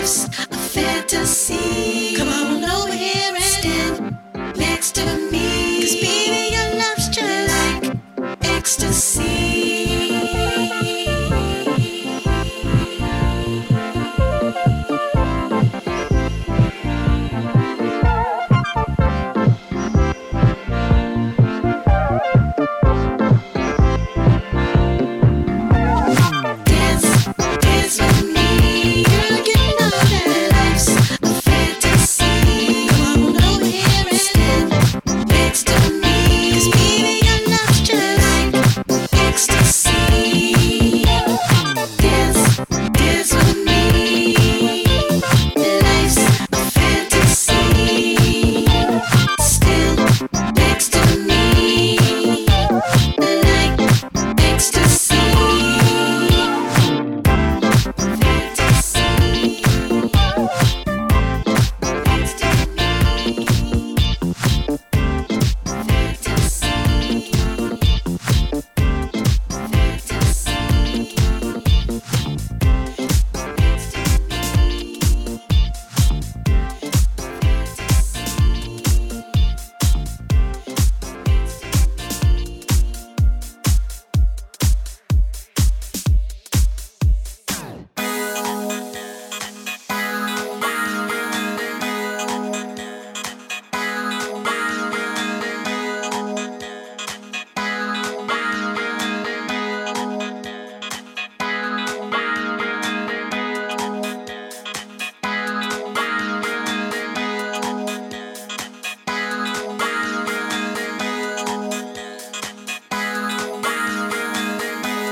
life's a fantasy.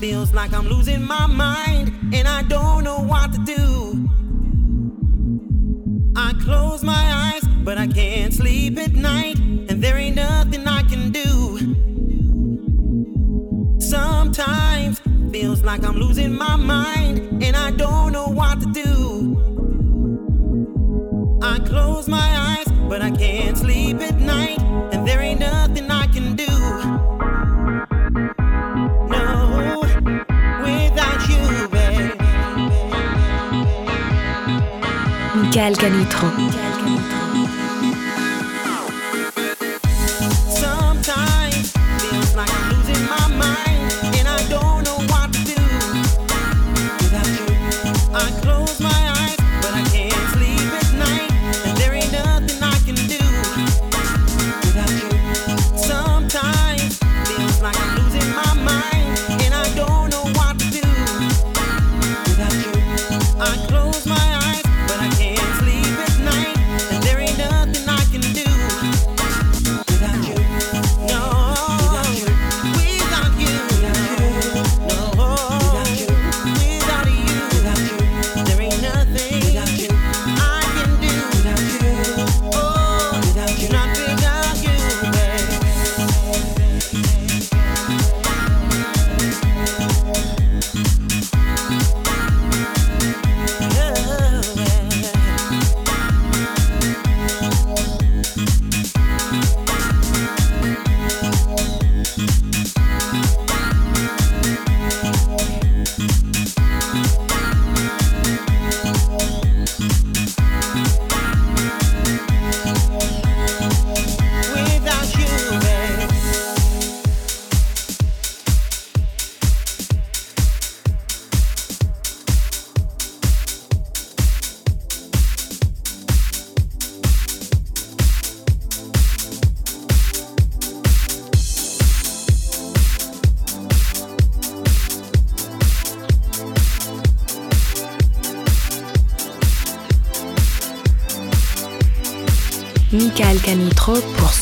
Like I'm losing my mind and I don't know what to do. I close my eyes, but I can't sleep at night, and there ain't nothing I can do. Sometimes feels like I'm losing my mind and I don't know what to do. I close my eyes, but I can't sleep at night, and Michael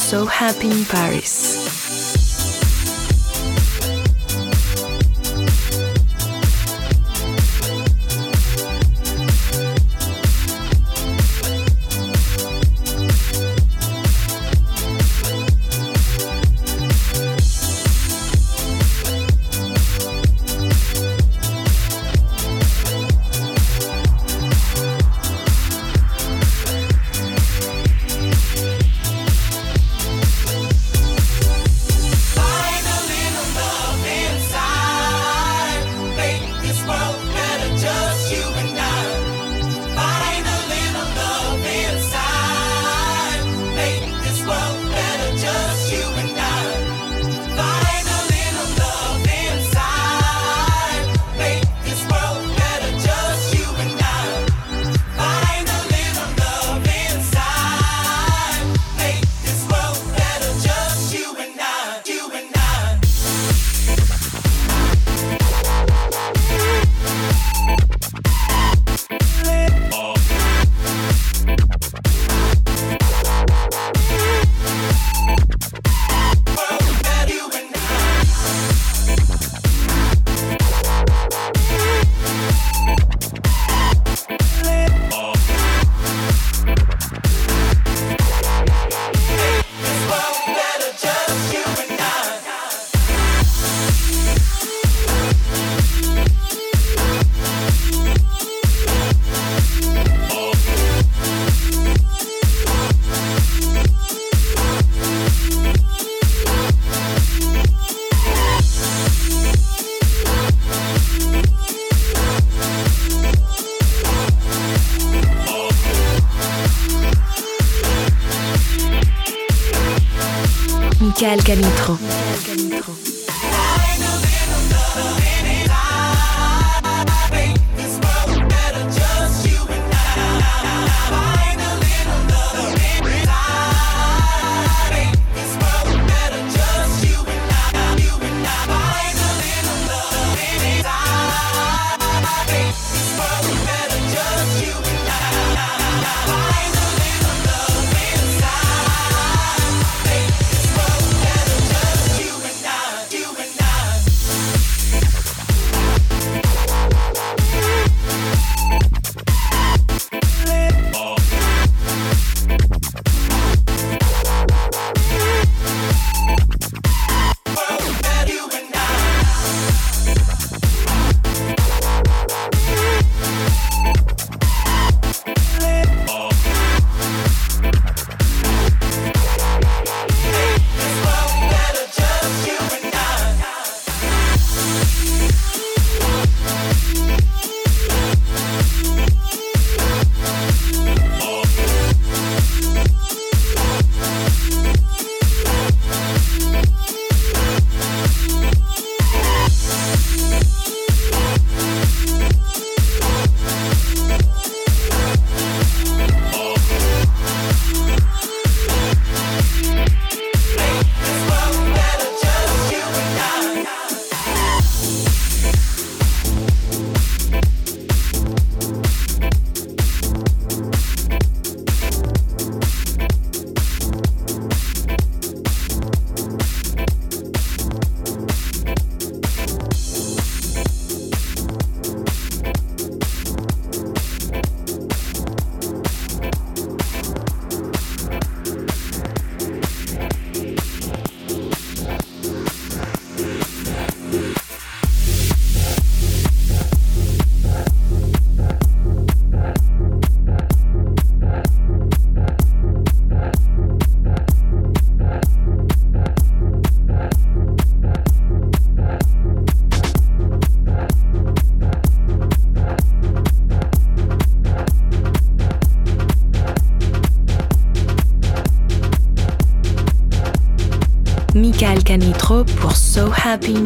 So Happy in Paris. Happy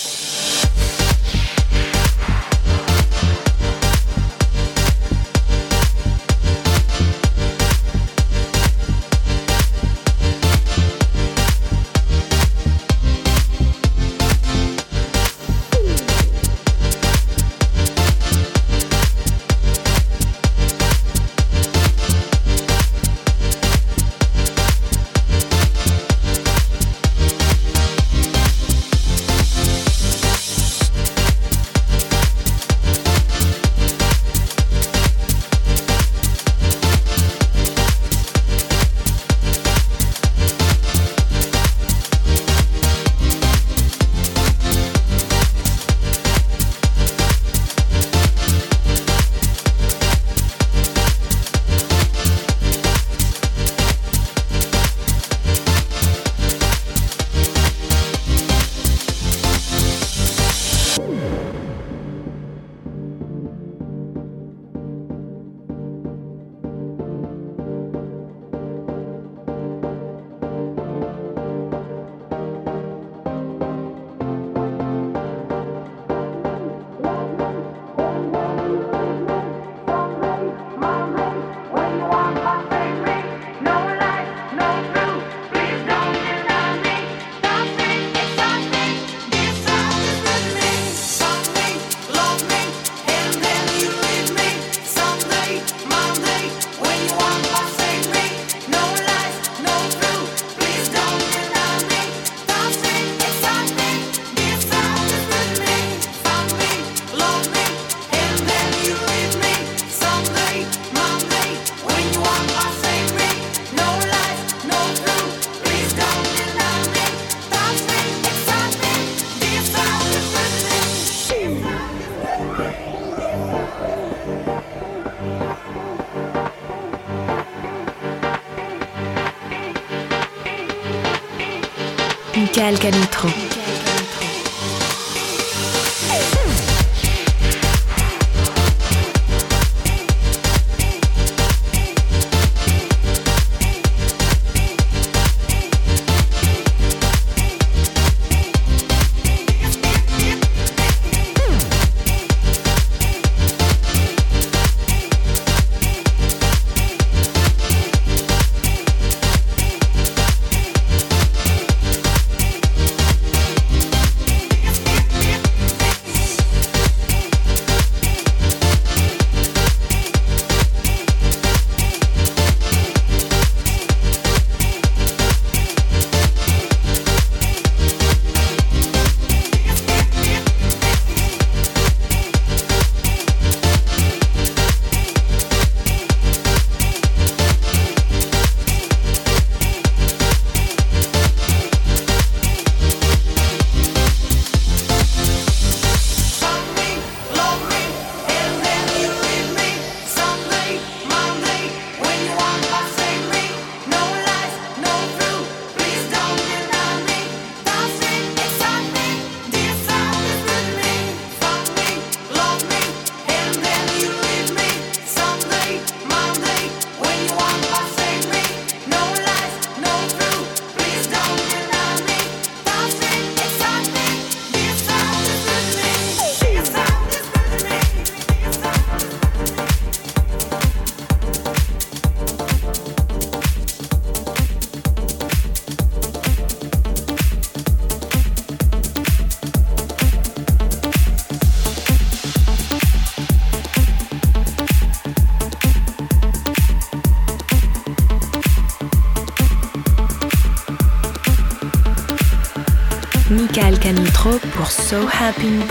So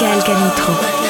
Michael.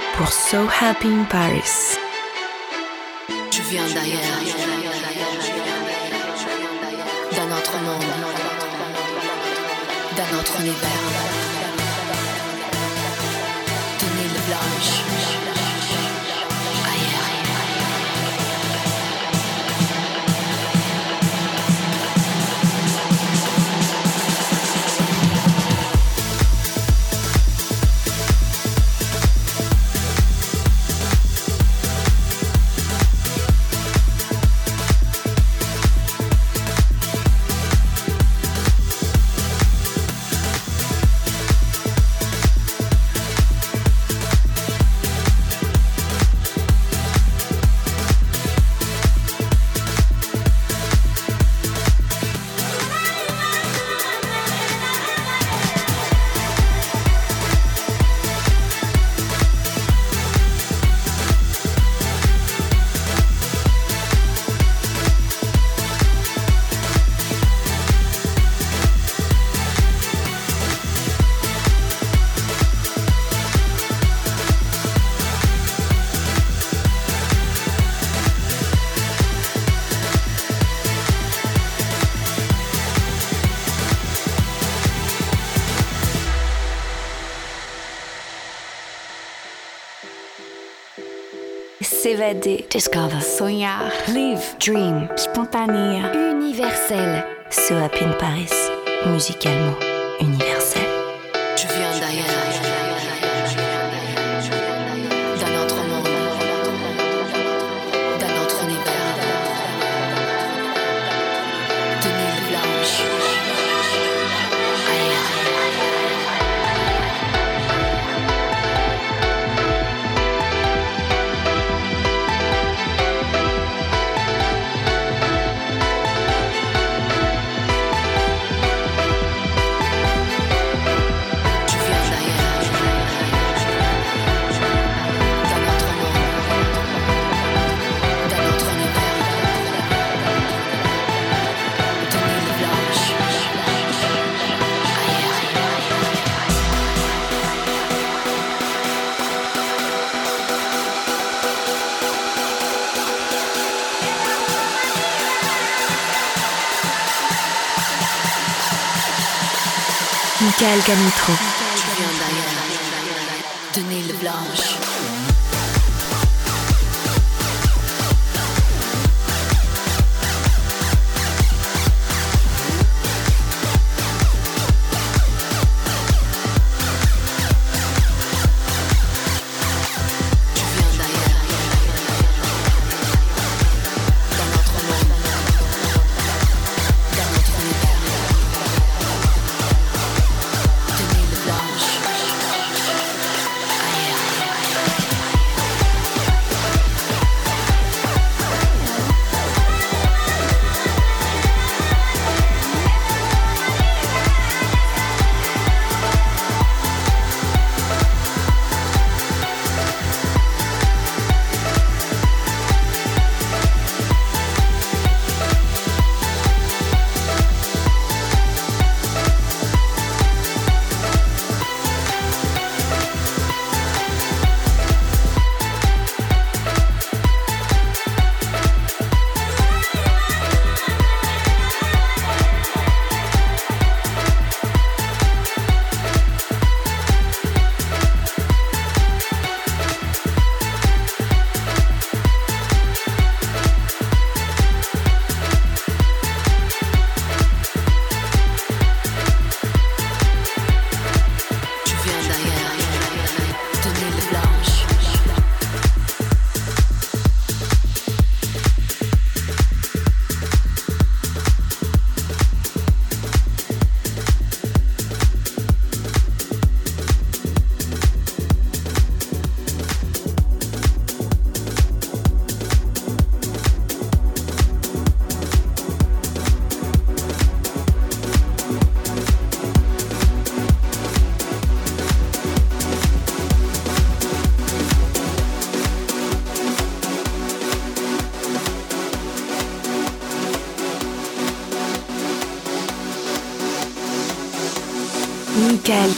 Pour So Happy in Paris. Je viens d'ailleurs, d'un autre monde, d'un autre univers, Discover. Sonhar. Live. Dream. Spontané. Universel. So Happy in Paris. Musicalement universel. Michael Canitro. Tu viens d'ailleurs, de Blanche.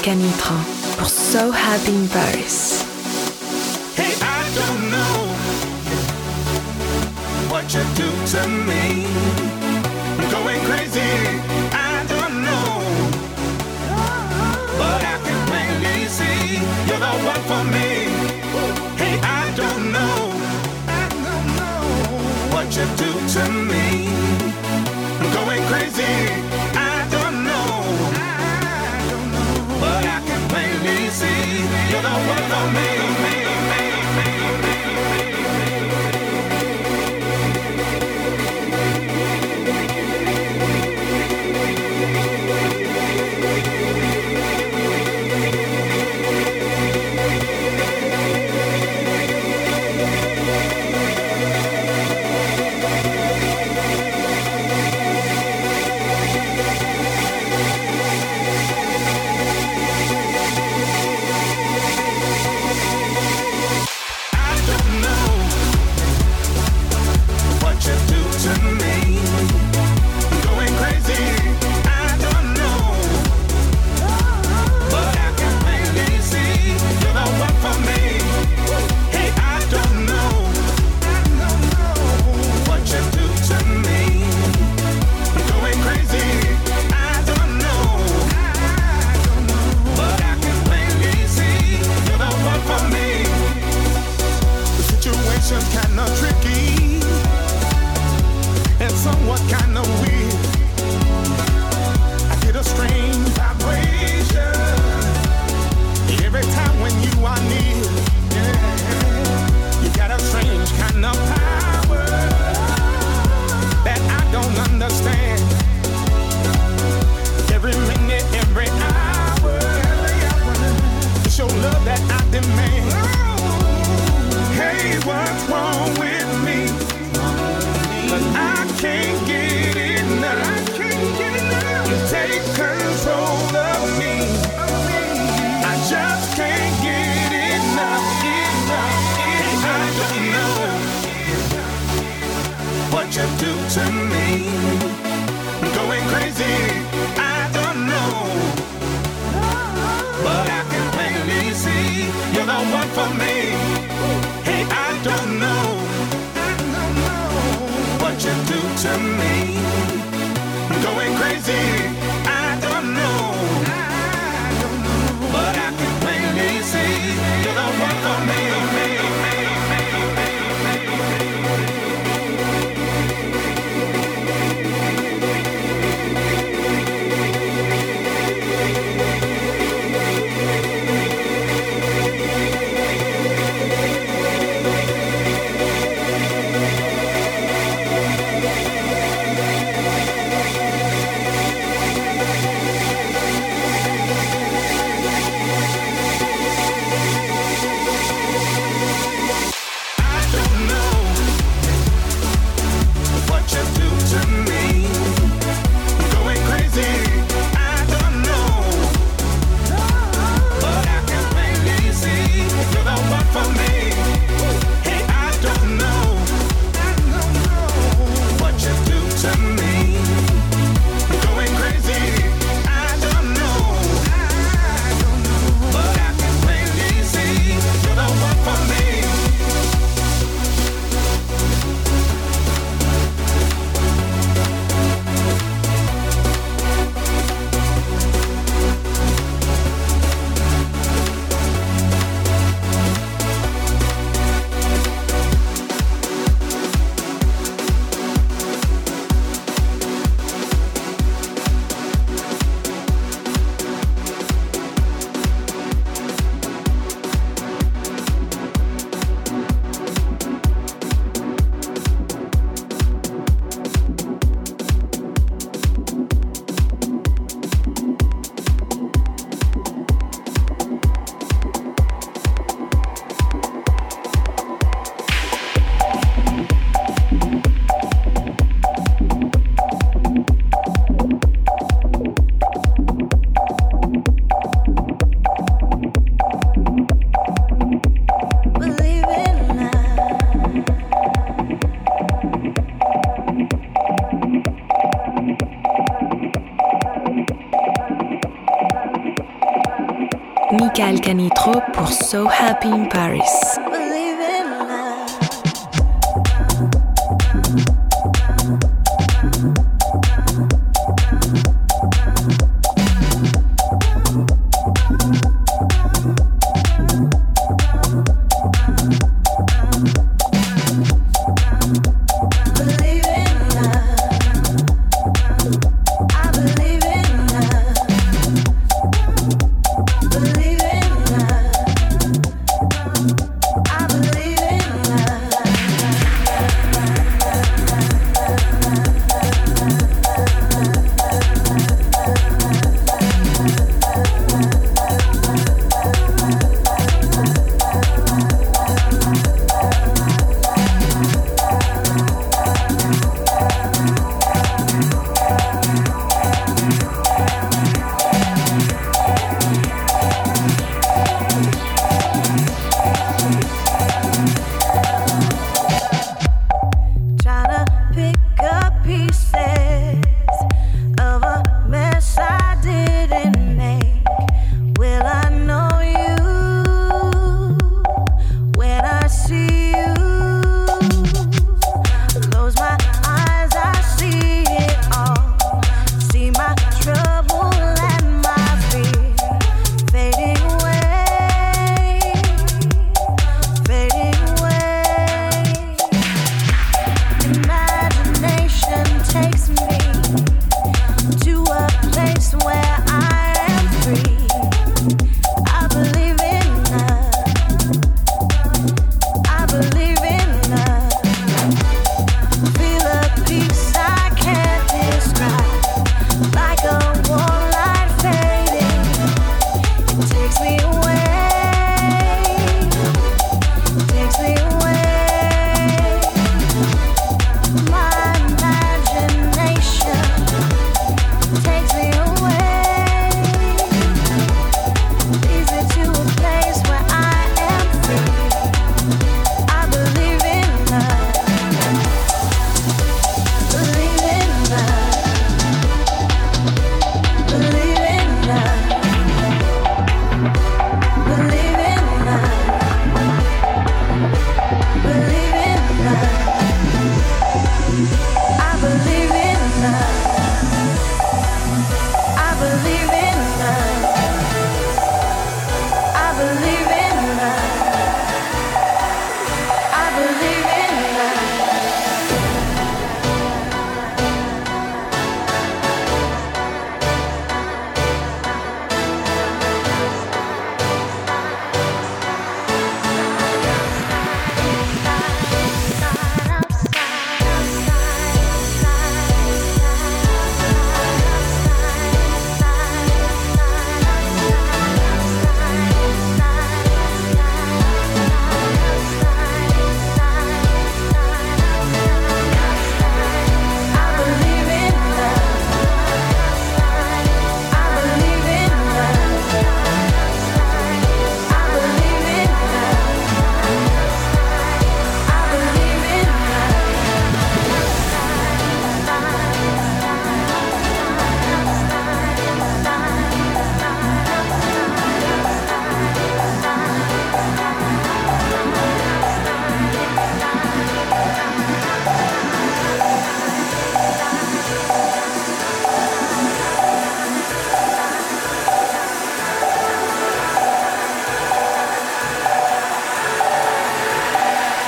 Canitrot pour So Happy in Paris. Hey, I don't know what you do to me. I'm going crazy. on me. Happy in Paris.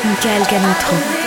Michael Canotron.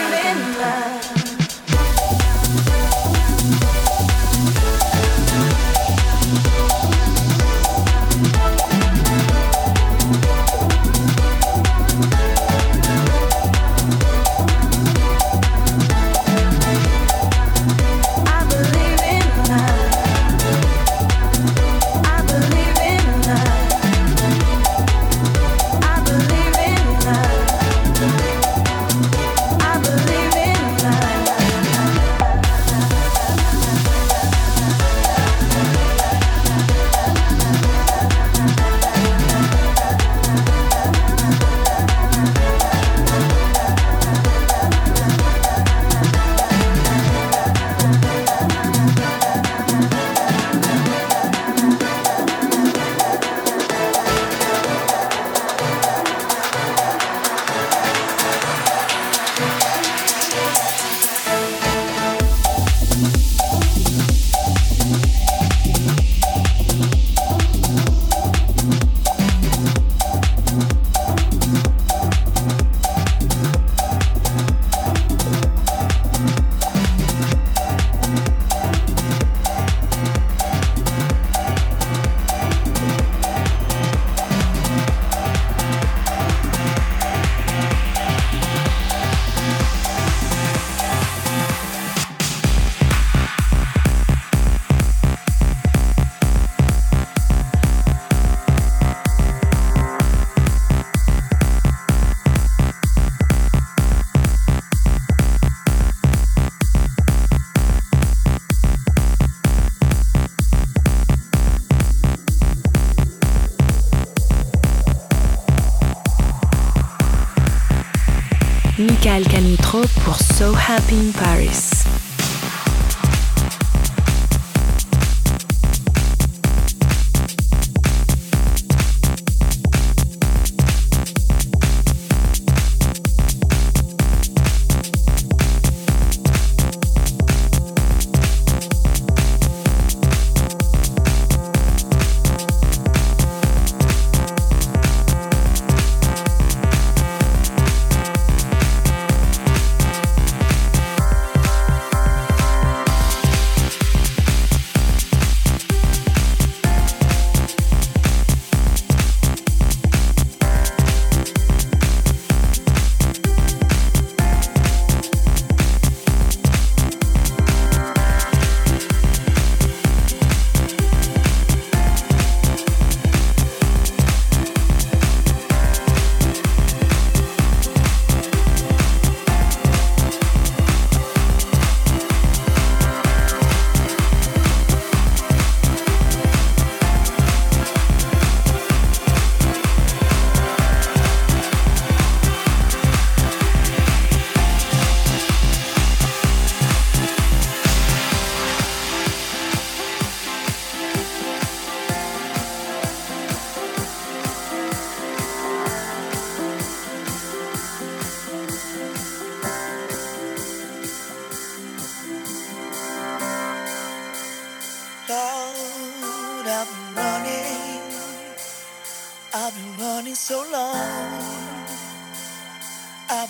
Electro pour So Happy in Paris.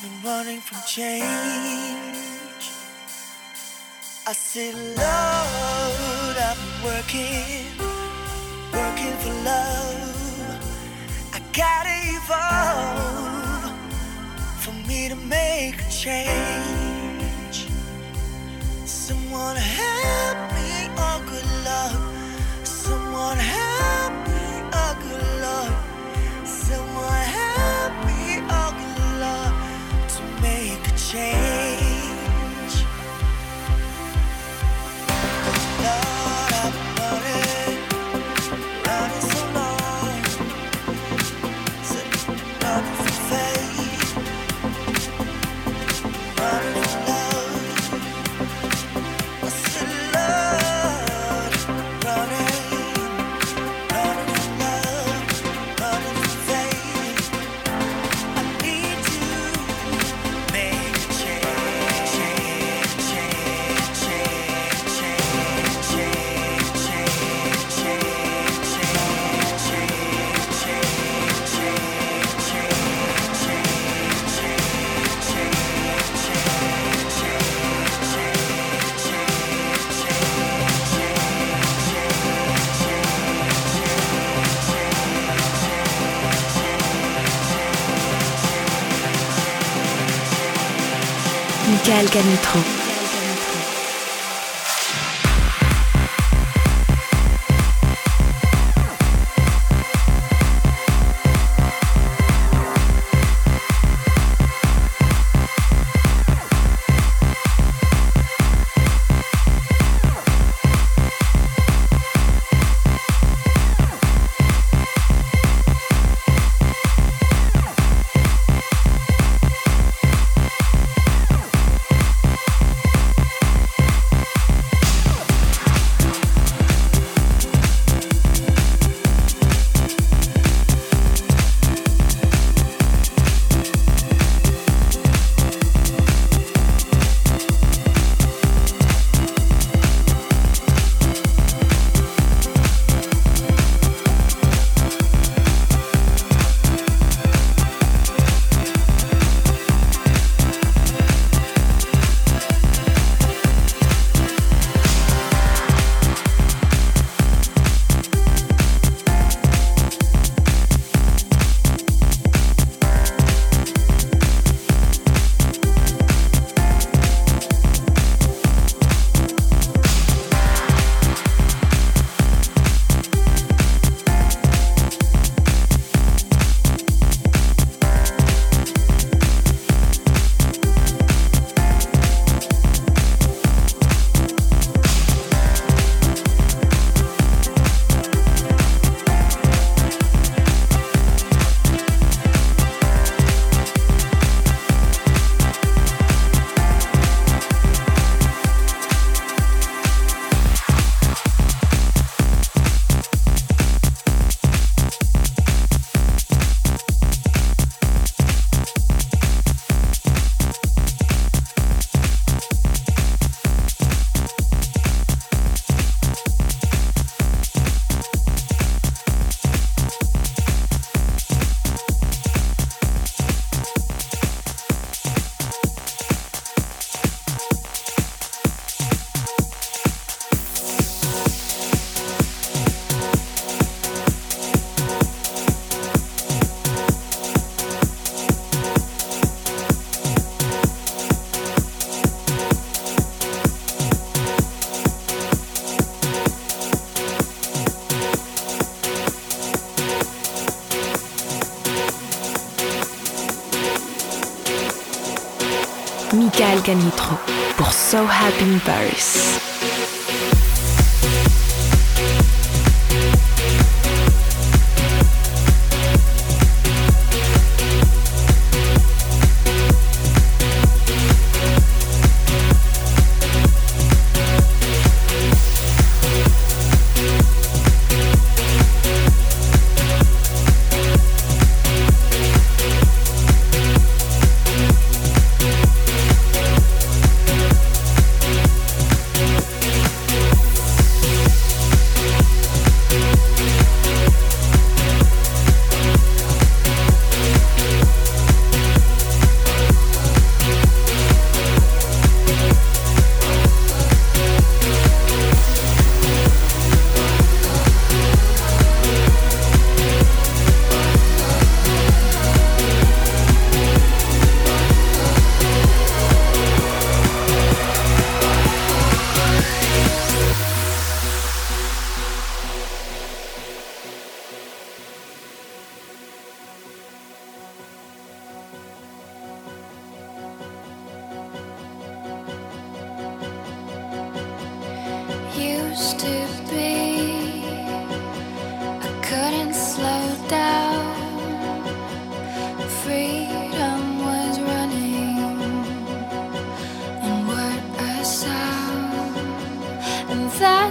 been running from change. I said, Lord, I've been working, working for love. I gotta evolve for me to make a change. Someone help.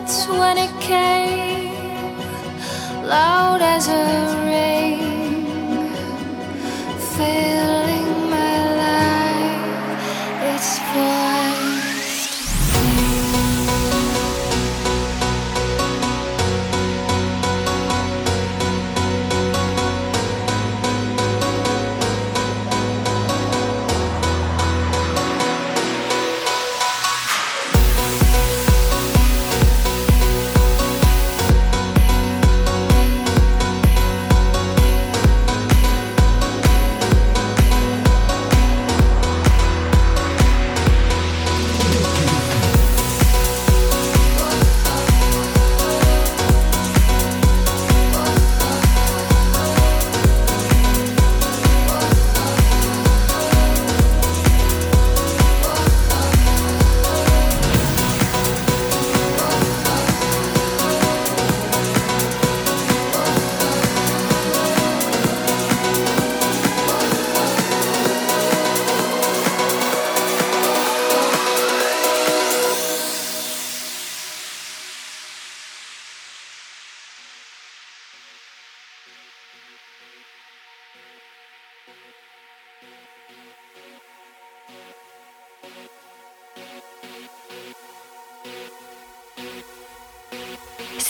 That's when it came, loud as a rain,